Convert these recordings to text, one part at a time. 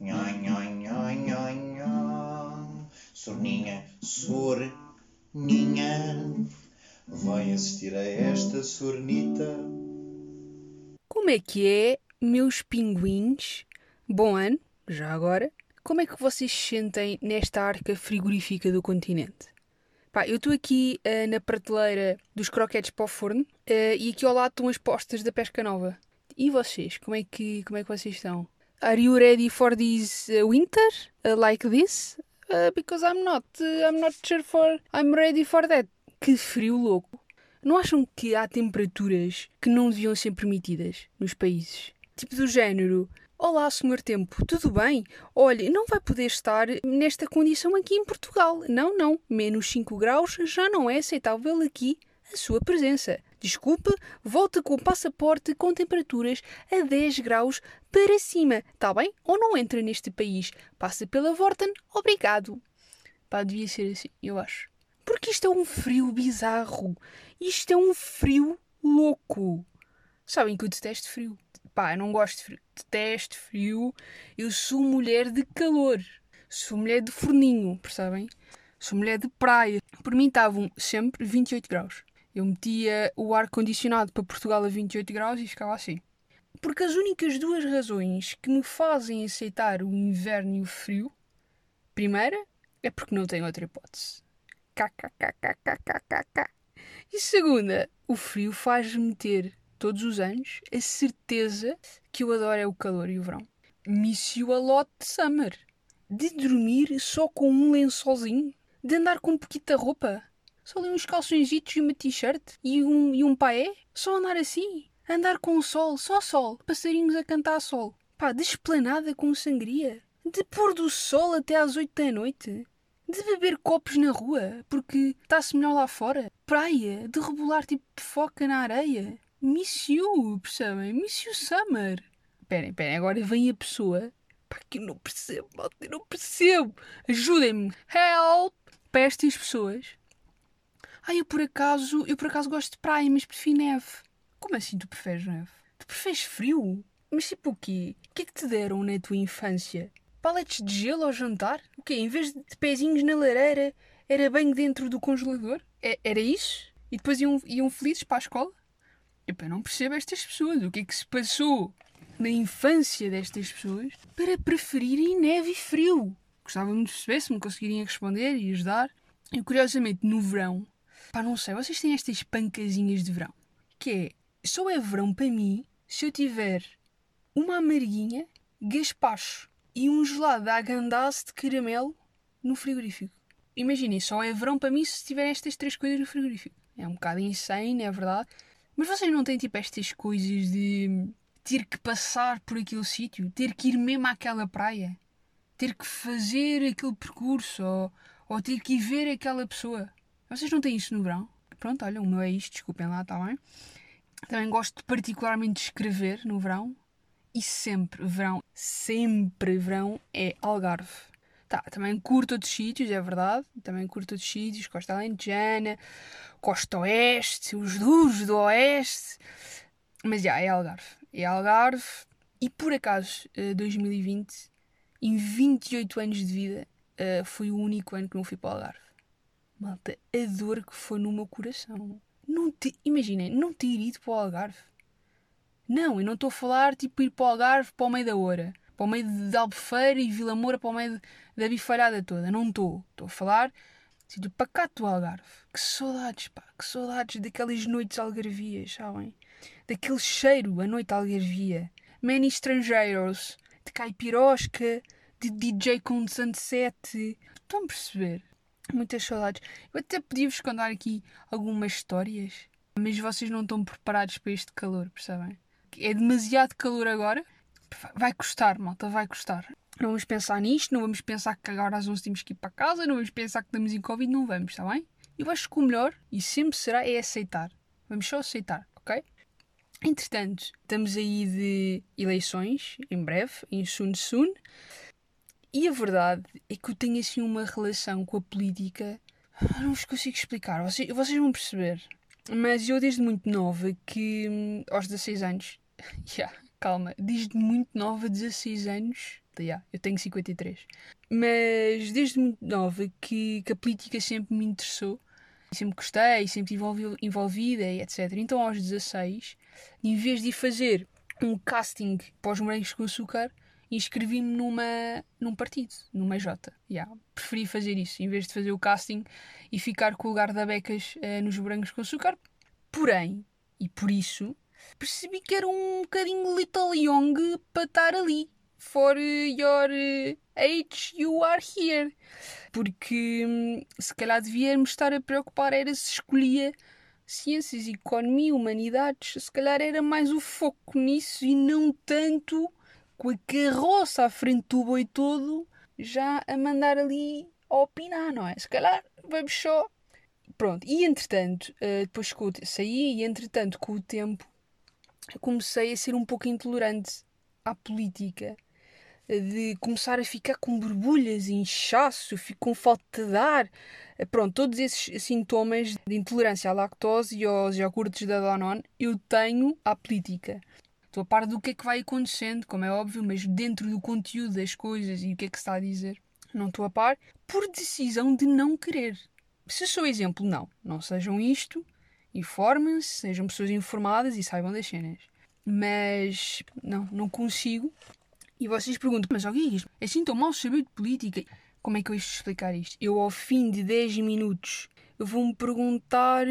Nhoi, nhoi, nhoi, nhoi, nhoi. Sorninha, sorninha. Vai assistir a esta sornita. Como é que é, meus pinguins? Bom ano, já agora. Como é que vocês se sentem nesta arca frigorífica do continente? Pá, eu estou aqui uh, na prateleira dos croquetes para o forno uh, e aqui ao lado estão as postas da pesca nova. E vocês, como é que, como é que vocês estão? Are you ready for this uh, winter? like this? because I'm not. I'm not sure for. I'm ready for that. Que frio louco. Não acham que há temperaturas que não deviam ser permitidas nos países? Tipo do género. Olá, senhor tempo, tudo bem? Olha, não vai poder estar nesta condição aqui em Portugal. Não, não. Menos 5 graus já não é aceitável aqui a sua presença. Desculpe, volta com o passaporte com temperaturas a 10 graus para cima, tá bem? Ou não entra neste país. Passa pela Vorten, obrigado. Pá, devia ser assim, eu acho. Porque isto é um frio bizarro. Isto é um frio louco. Sabem que eu detesto frio. Pá, eu não gosto de frio. Detesto frio. Eu sou mulher de calor. Sou mulher de forninho, percebem? Sou mulher de praia. Por mim estavam sempre 28 graus. Eu metia o ar-condicionado para Portugal a 28 graus e ficava assim. Porque as únicas duas razões que me fazem aceitar o inverno e o frio, primeira, é porque não tenho outra hipótese. KKKKKKK. E segunda, o frio faz-me ter todos os anos a certeza que eu adoro é o calor e o verão. Miss you a lot de summer. De dormir só com um lençolzinho. De andar com um pouquinho de roupa. Só ali uns calçõezitos e uma t-shirt. E um, e um paé. Só andar assim. Andar com o sol, só sol. Passarinhos a cantar sol. Pá, de esplanada com sangria. De pôr do sol até às oito da noite de beber copos na rua porque está-se melhor lá fora. Praia, de rebolar tipo foca na areia. Miss you, percebem? Miss you summer. Esperem, esperem, agora vem a pessoa. Pá, que eu não percebo, malta, eu não percebo. Ajudem-me. Help! Para estas pessoas. Ah, eu por acaso, eu por acaso gosto de praia, mas prefiro neve. Como assim tu preferes neve? Tu preferes frio? Mas tipo o quê? O que é que te deram na tua infância? Paletes de gelo ao jantar? O quê? Em vez de pezinhos na lareira, era bem dentro do congelador? É, era isso? E depois iam, iam felizes para a escola? Eu não percebo estas pessoas. O que é que se passou na infância destas pessoas para preferirem neve e frio? Gostava muito de perceber se me conseguirem responder e ajudar. E curiosamente, no verão, pá, não sei, vocês têm estas pancazinhas de verão. Que é, só é verão para mim se eu tiver uma amarguinha, gaspacho e um gelado de agandasse de caramelo no frigorífico. Imaginem, só é verão para mim se tiver estas três coisas no frigorífico. É um bocado insane, é verdade. Mas vocês não têm tipo estas coisas de ter que passar por aquele sítio, ter que ir mesmo àquela praia, ter que fazer aquele percurso ou, ou ter que ir ver aquela pessoa. Vocês não têm isso no verão? Pronto, olha, o meu é isto, desculpem lá, está bem? Também gosto particularmente de escrever no verão. E sempre verão, sempre verão é Algarve. Tá, também curto outros sítios, é verdade. Também curto outros sítios, Costa Alentejana, Costa Oeste, os duros do Oeste. Mas já, é Algarve. É Algarve. E por acaso, 2020, eh, em 28 anos de vida, eh, foi o único ano que não fui para o Algarve. Malta, a dor que foi no meu coração. Não te, imaginem, não ter ido para o Algarve. Não, eu não estou a falar tipo ir para o Algarve para o meio da hora. Para o meio de Albufeira e Vila Moura para o meio da bifalhada toda. Não estou. Estou a falar Sítio pacato do Algarve. Que saudades, pá. Que saudades daquelas noites algarvias, sabem? Daquele cheiro a noite algarvia. Many estrangeiros. De caipirosca. De DJ com sunset. Estão a perceber? Muitas saudades. Eu até podia-vos contar aqui algumas histórias. Mas vocês não estão preparados para este calor, percebem? É demasiado calor agora. Vai custar, malta, vai custar. Não vamos pensar nisto, não vamos pensar que agora às 11 temos que ir para casa, não vamos pensar que estamos em Covid, não vamos, está bem? Eu acho que o melhor, e sempre será, é aceitar. Vamos só aceitar, ok? Entretanto, estamos aí de eleições, em breve, em soon soon. E a verdade é que eu tenho assim uma relação com a política. Não vos consigo explicar, vocês, vocês vão perceber. Mas eu desde muito nova que, aos 16 anos, yeah, calma, desde muito nova, 16 anos, yeah, eu tenho 53, mas desde muito nova que, que a política sempre me interessou, sempre gostei, sempre estive envolvida e etc. Então aos 16, em vez de fazer um casting para os morangos com açúcar, inscrevi-me numa, num partido, numa J. Yeah, preferi fazer isso, em vez de fazer o casting e ficar com o lugar da becas uh, nos morangos com açúcar. Porém, e por isso, percebi que era um bocadinho little young para estar ali. For your age you are here. Porque hum, se calhar devíamos estar a preocupar era se escolhia ciências, economia, humanidades. Se calhar era mais o foco nisso e não tanto com a carroça à frente do boi todo já a mandar ali a opinar, não é? Se calhar vamos só. Pronto, e entretanto, eh, depois que saí, e entretanto, com o tempo, comecei a ser um pouco intolerante à política. De começar a ficar com borbulhas, inchaço, fico com falta de ar. Pronto, todos esses sintomas de intolerância à lactose e aos iogurtes da Danone eu tenho à política. Estou a par do que é que vai acontecendo, como é óbvio, mas dentro do conteúdo das coisas e o que é que se está a dizer, não estou a par, por decisão de não querer. Se sou exemplo, não. Não sejam isto, informem-se, sejam pessoas informadas e saibam das cenas. Mas não, não consigo. E vocês perguntam, mas ó Guigas, é assim tão mal saber de política? Como é que eu isto explicar isto? Eu, ao fim de 10 minutos, vou-me perguntar: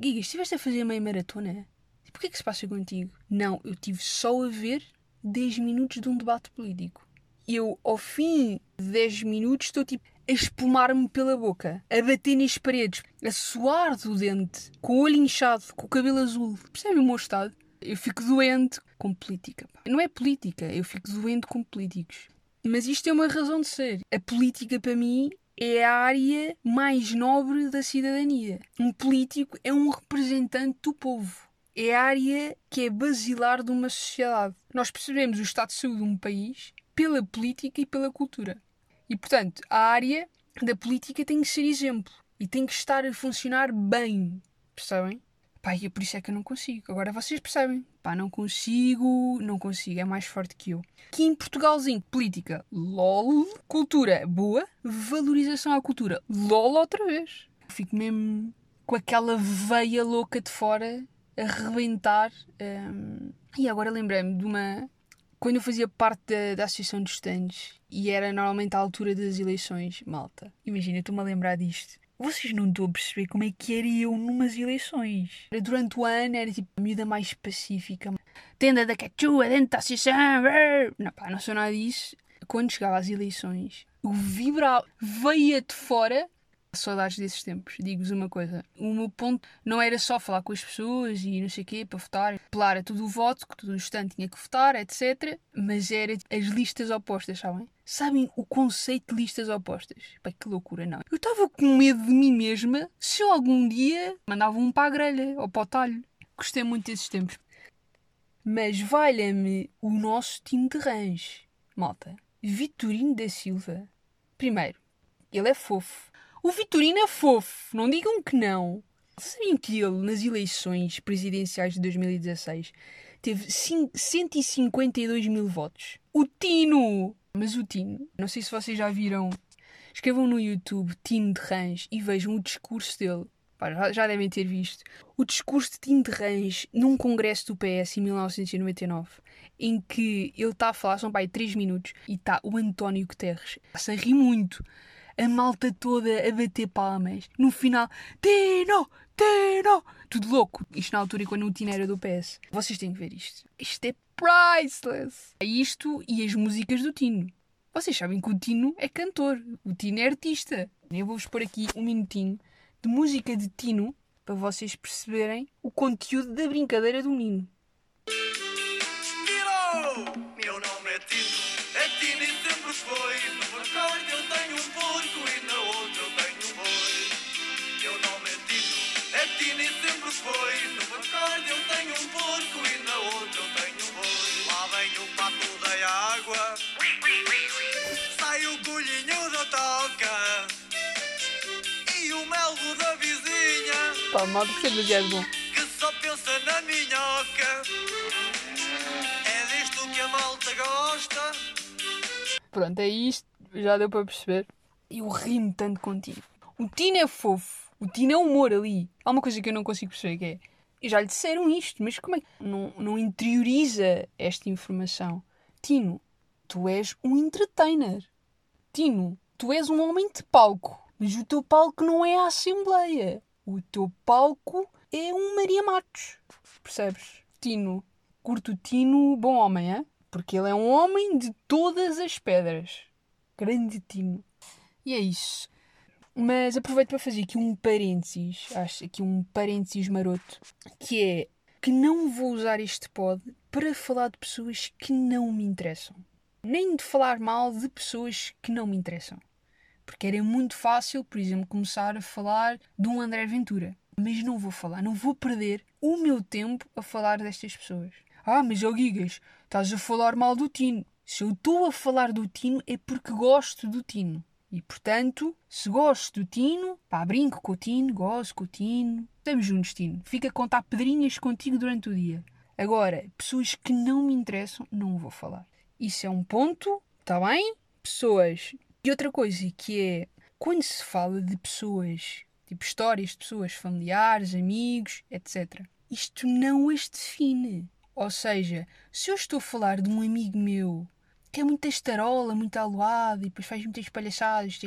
Guigas, estiveste a fazer meia maratona? O que se passa contigo? Não, eu tive só a ver 10 minutos de um debate político. Eu, ao fim de 10 minutos, estou tipo a espumar-me pela boca, a bater nas paredes, a suar do dente, com o olho inchado, com o cabelo azul. Percebe o meu estado? Eu fico doente com política. Não é política, eu fico doente com políticos. Mas isto é uma razão de ser. A política, para mim, é a área mais nobre da cidadania. Um político é um representante do povo. É a área que é basilar de uma sociedade. Nós percebemos o estado de saúde de um país pela política e pela cultura. E, portanto, a área da política tem que ser exemplo e tem que estar a funcionar bem. Percebem? Pá, e é por isso é que eu não consigo. Agora vocês percebem. Pá, não consigo, não consigo, é mais forte que eu. Aqui em Portugalzinho, política, lol. Cultura, boa. Valorização à cultura, lol outra vez. Fico mesmo com aquela veia louca de fora a rebentar. Um... E agora lembrei-me de uma, quando eu fazia parte da, da Associação dos Estandes e era normalmente à altura das eleições, malta, imagina, estou-me a lembrar disto. Vocês não estão a perceber como é que era eu numas eleições. Durante o ano era tipo a miúda mais pacífica. Tenda da cachua dentro da associação. Não, pá, não sou nada disso. Quando chegava às eleições, o vibral veia de fora Saudades desses tempos. Digo-vos uma coisa: o meu ponto não era só falar com as pessoas e não sei o quê para votar, apelar a todo o voto, que todo o instante tinha que votar, etc. Mas era as listas opostas, sabem? Sabem o conceito de listas opostas? Pai, que loucura, não. Eu estava com medo de mim mesma se eu algum dia mandava um para a grelha ou para o talho. Gostei muito desses tempos. Mas valha-me o nosso time de rãs, malta. Vitorino da Silva. Primeiro, ele é fofo o Vitorino é fofo, não digam que não. Sabiam que ele, nas eleições presidenciais de 2016, teve 152 mil votos? O Tino! Mas o Tino, não sei se vocês já viram, escrevam no YouTube Tino de Rãs e vejam o discurso dele. Já devem ter visto. O discurso de Tino de Rãs num congresso do PS em 1999, em que ele está a falar, são pai 3 minutos, e está o António Guterres a rir muito a malta toda a bater palmas. No final, Tino! Tino! Tudo louco. Isto na altura quando o Tino era do PS. Vocês têm que ver isto. Isto é priceless. É isto e as músicas do Tino. Vocês sabem que o Tino é cantor. O Tino é artista. Eu vou-vos pôr aqui um minutinho de música de Tino para vocês perceberem o conteúdo da brincadeira do Nino. Mal que sempre é bom. Que só pensa na minhoca. É malta gosta. Pronto, é isto. Já deu para perceber. Eu rimo tanto contigo. O Tino é fofo. O Tino é humor ali. Há uma coisa que eu não consigo perceber que é. E já lhe disseram isto, mas como é que não, não interioriza esta informação? Tino, tu és um entertainer. Tino, tu és um homem de palco. Mas o teu palco não é a Assembleia. O teu palco é um Maria Matos. Percebes? Tino. Curto Tino, bom homem, é? Porque ele é um homem de todas as pedras. Grande Tino. E é isso. Mas aproveito para fazer aqui um parênteses, acho aqui um parênteses maroto, que é que não vou usar este pod para falar de pessoas que não me interessam. Nem de falar mal de pessoas que não me interessam. Porque era muito fácil, por exemplo, começar a falar de um André Ventura. Mas não vou falar, não vou perder o meu tempo a falar destas pessoas. Ah, mas ó Gigas, estás a falar mal do Tino. Se eu estou a falar do Tino é porque gosto do Tino. E portanto, se gosto do Tino, pá, brinco com o Tino, gosto com o Tino. Estamos juntos, Tino. Fica a contar pedrinhas contigo durante o dia. Agora, pessoas que não me interessam, não vou falar. Isso é um ponto, está bem? Pessoas. E outra coisa que é, quando se fala de pessoas, tipo histórias de pessoas, familiares, amigos, etc., isto não as define. Ou seja, se eu estou a falar de um amigo meu que é muita estarola, muito aluado e depois faz muitas palhaçadas,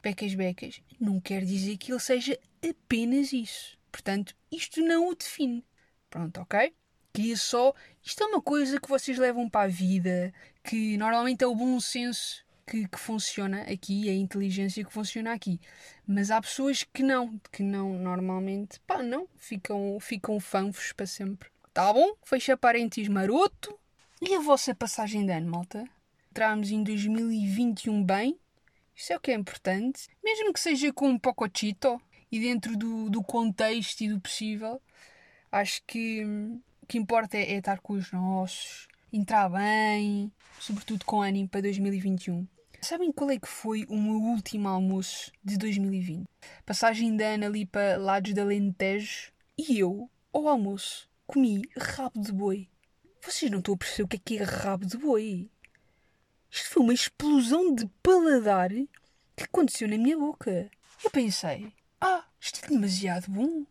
becas, becas, não quer dizer que ele seja apenas isso. Portanto, isto não o define. Pronto, ok? Queria só. Isto é uma coisa que vocês levam para a vida, que normalmente é o bom senso que, que funciona aqui, a inteligência que funciona aqui. Mas há pessoas que não, que não, normalmente, pá, não, ficam, ficam fanfos para sempre. Tá bom? Fecha parênteses maroto. E a vossa passagem de ano, malta? Entramos em 2021 bem? Isso é o que é importante. Mesmo que seja com um pocochito e dentro do, do contexto e do possível, acho que o que importa é, é estar com os nossos, entrar bem, sobretudo com ânimo para 2021. Sabem qual é que foi o meu último almoço de 2020? Passagem de ano ali para lados da Alentejo e eu, ao almoço, comi rabo de boi. Vocês não estão a perceber o que é que é rabo de boi? Isto foi uma explosão de paladar que aconteceu na minha boca. Eu pensei, ah, isto é demasiado bom.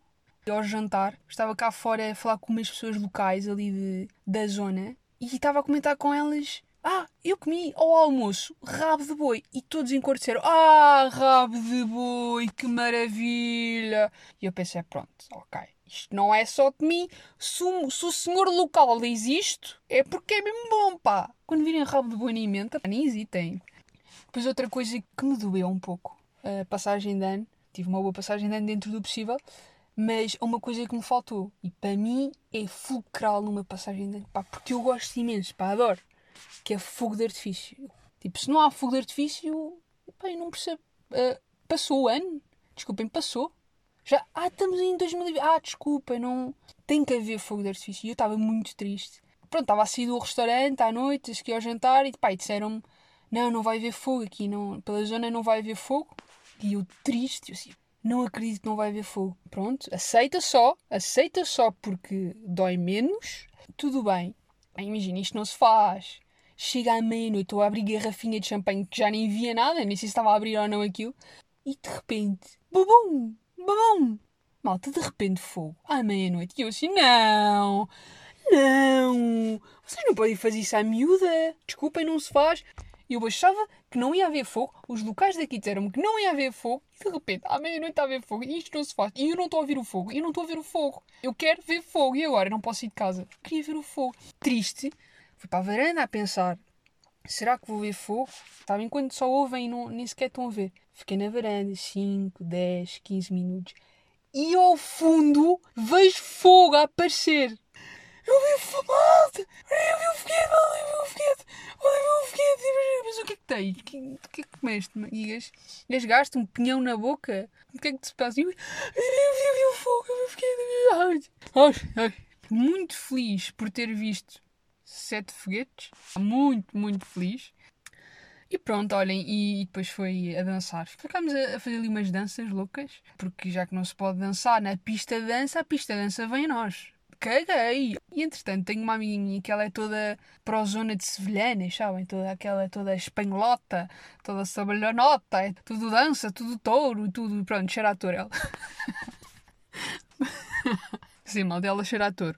E ao jantar, estava cá fora a falar com umas pessoas locais ali de, da zona e estava a comentar com elas ah, eu comi ao almoço rabo de boi. E todos em cor disseram: Ah, rabo de boi, que maravilha. E eu pensei: Pronto, ok. Isto não é só de mim. Se o, se o senhor local diz isto, é porque é mesmo bom, pá. Quando virem rabo de boi na emenda, nem hesitem. Depois outra coisa que me doeu um pouco. A passagem de ano. Tive uma boa passagem de ano dentro do possível. Mas uma coisa que me faltou. E para mim é fulcral numa passagem de ano. Pá, porque eu gosto imenso, pá, adoro que é fogo de artifício. Tipo, se não há fogo de artifício, eu não percebo. Uh, passou o ano? Desculpem, passou. Já, ah, estamos em 2020. Ah, desculpem, não. Tem que haver fogo de artifício. E eu estava muito triste. Pronto, estava a sair do restaurante à noite, seguir ao jantar, e pá, disseram-me: Não, não vai haver fogo aqui, não, pela zona não vai haver fogo. E eu triste, eu assim, não acredito que não vai haver fogo. Pronto, aceita só, aceita só porque dói menos, tudo bem. Imagina, isto não se faz chega à meia-noite, estou a abrir garrafinha de champanhe que já nem via nada, nem sei se estava a abrir ou não aquilo, e de repente, bubum, bubum, malta, de repente fogo, à meia-noite. E eu assim, não, não, vocês não podem fazer isso à miúda, desculpem, não se faz. Eu achava que não ia haver fogo, os locais daqui disseram-me que não ia haver fogo, e de repente, à meia-noite está a haver fogo, e isto não se faz, e eu não estou a ver o fogo, eu não estou a ver o fogo. Eu quero ver fogo, e agora não posso ir de casa. Queria ver o fogo. Triste, Fui para a varanda a pensar: será que vou ver fogo? Estava enquanto só ouvem e não, nem sequer estão a ver. Fiquei na varanda 5, 10, 15 minutos e ao fundo vejo fogo a aparecer. Eu vi o foguete! Eu vi o foguete! Eu vi o foguete! Eu vi o foguete! Mas o que é que tens? O que, é que comeste? Gasgaste um pinhão na boca? O que é que te passa? Eu, eu, vi, o fogo! Eu vi o foguete! Muito feliz por ter visto sete foguetes. Muito, muito feliz. E pronto, olhem, e depois foi a dançar. Ficámos a fazer ali umas danças loucas, porque já que não se pode dançar na pista de dança, a pista de dança vem a nós. caguei. E entretanto, tenho uma amiga minha que ela é toda pró-zona de sevilhanas, sabem? Toda aquela, toda espanholota, toda sabalhonota, é tudo dança, tudo touro, tudo, pronto, cheira a touro ela. Sim, mal dela cheira a touro.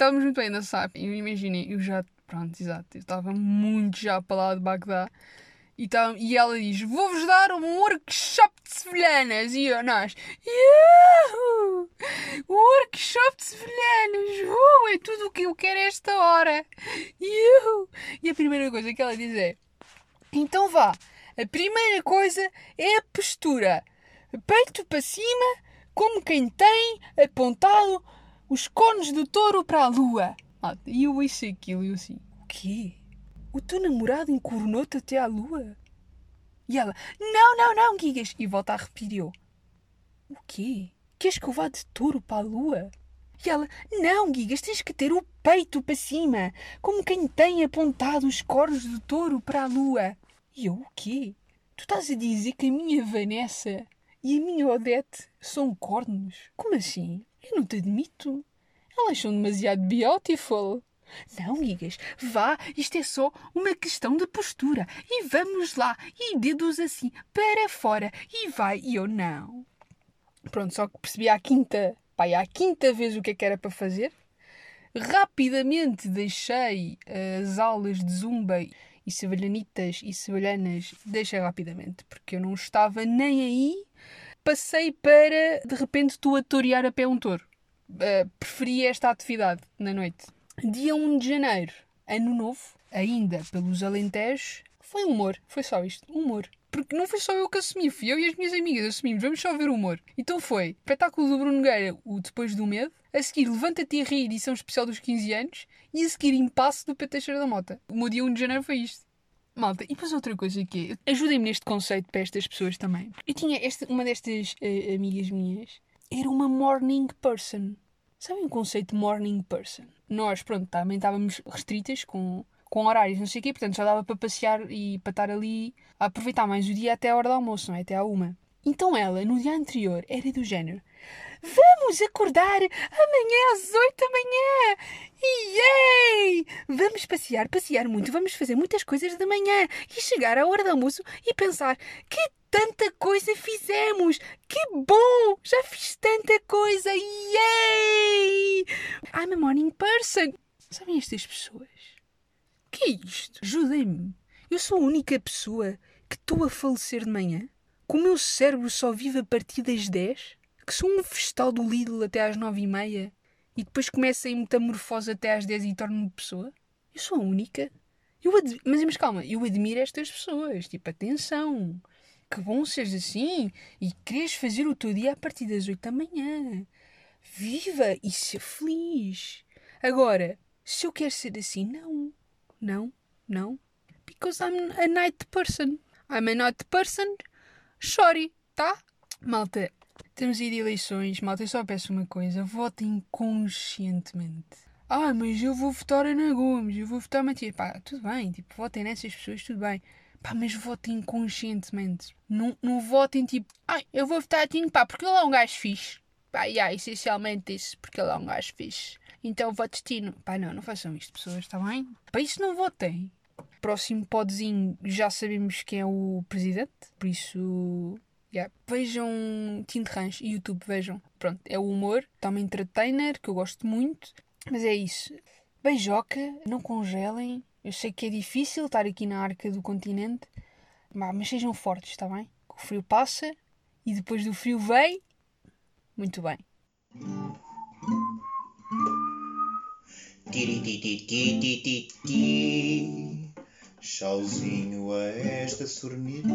Estávamos muito bem a dançar. Eu imaginei, eu já, pronto, exato, eu estava muito já para lá de Bagdá. E, tá, e ela diz: Vou-vos dar um workshop de sevilhanas. E eu, nós, Yuhu! Workshop de sevilhanas! Uh, é tudo o que eu quero esta hora! Yuhu! E a primeira coisa que ela diz é: Então vá, a primeira coisa é a postura. Peito para cima, como quem tem apontado os cones do touro para a lua. E eu ouço aquilo e eu assim: O quê? O teu namorado encoronou-te até à lua? E ela, não, não, não, Gigas. E volta a repetir eu. O quê? Queres que eu vá de touro para a lua? E ela, não, Gigas, tens que ter o peito para cima, como quem tem apontado os cornos do touro para a lua. E eu, o quê? Tu estás a dizer que a minha Vanessa e a minha Odete são cornos? Como assim? Eu não te admito. Elas são demasiado beautiful. Não, Gigas, vá, isto é só uma questão de postura. E vamos lá, e dedos assim, para fora, e vai. E eu, não. Pronto, só que percebi à quinta, pai, à quinta vez o que é que era para fazer. Rapidamente deixei as aulas de zumba e sevalhanitas e sevalhanas, deixei rapidamente, porque eu não estava nem aí. Passei para, de repente, tu a torear a pé um touro. Uh, preferi esta atividade na noite. Dia 1 de janeiro, ano novo, ainda pelos Alentejos, foi humor, foi só isto, humor. Porque não foi só eu que assumi, fui eu e as minhas amigas assumimos, vamos só ver humor. Então foi espetáculo do Bruno Nogueira, o Depois do Medo, a seguir Levanta-te e Ri, edição especial dos 15 anos, e a seguir Impasse do P. Da Mota. O meu dia 1 de janeiro foi isto. Malta, e depois outra coisa que é, ajudem-me neste conceito para estas pessoas também. Eu tinha esta, uma destas uh, amigas minhas, era uma morning person. Sabem o conceito de morning person? Nós, pronto, também estávamos restritas com, com horários, não sei o quê, portanto já dava para passear e para estar ali a aproveitar mais o dia até a hora do almoço, não é? Até à uma. Então ela, no dia anterior, era do género: Vamos acordar amanhã às oito da manhã! Yay! Vamos passear, passear muito, vamos fazer muitas coisas de manhã e chegar à hora do almoço e pensar: que tanta coisa fizemos! Que bom! Já fiz tanta coisa! Yay! I'm a morning person! Sabem estas pessoas? O que é isto? Ajudem-me! Eu sou a única pessoa que estou a falecer de manhã? Que o meu cérebro só vive a partir das 10? Que sou um festal do Lidl até às 9 e meia? E depois começa em metamorfose até às 10 e torno-me pessoa? Eu sou a única? Eu mas, mas calma, eu admiro estas pessoas. Tipo, atenção que bom seres assim e queres fazer o teu dia a partir das 8 da manhã. Viva e ser feliz. Agora, se eu quero ser assim, não. Não, não. Because I'm a night person. I'm a night person. Sorry, tá? Malta, temos de eleições. Malta, eu só peço uma coisa. Votem conscientemente. Ah, mas eu vou votar Ana Gomes, eu vou votar Matias. Pá, tudo bem, tipo, votem nessas pessoas, tudo bem. Pá, mas votem conscientemente. Não, não votem tipo, ai, eu vou votar Tinho, pá, porque ele é um gajo fixe. Pá, yeah, essencialmente isso, porque ele é um gajo fixe. Então voto Tino. Pá, não, não façam isto, pessoas, está bem? Para isso não votem. Próximo podzinho, já sabemos quem é o presidente, por isso. Yeah. Vejam Ranch e YouTube, vejam. Pronto, é o humor, está uma entertainer que eu gosto muito. Mas é isso. Beijoca, não congelem, eu sei que é difícil estar aqui na arca do continente, mas sejam fortes, está bem? O frio passa e depois do frio vem. Muito bem. Tchauzinho a esta sornita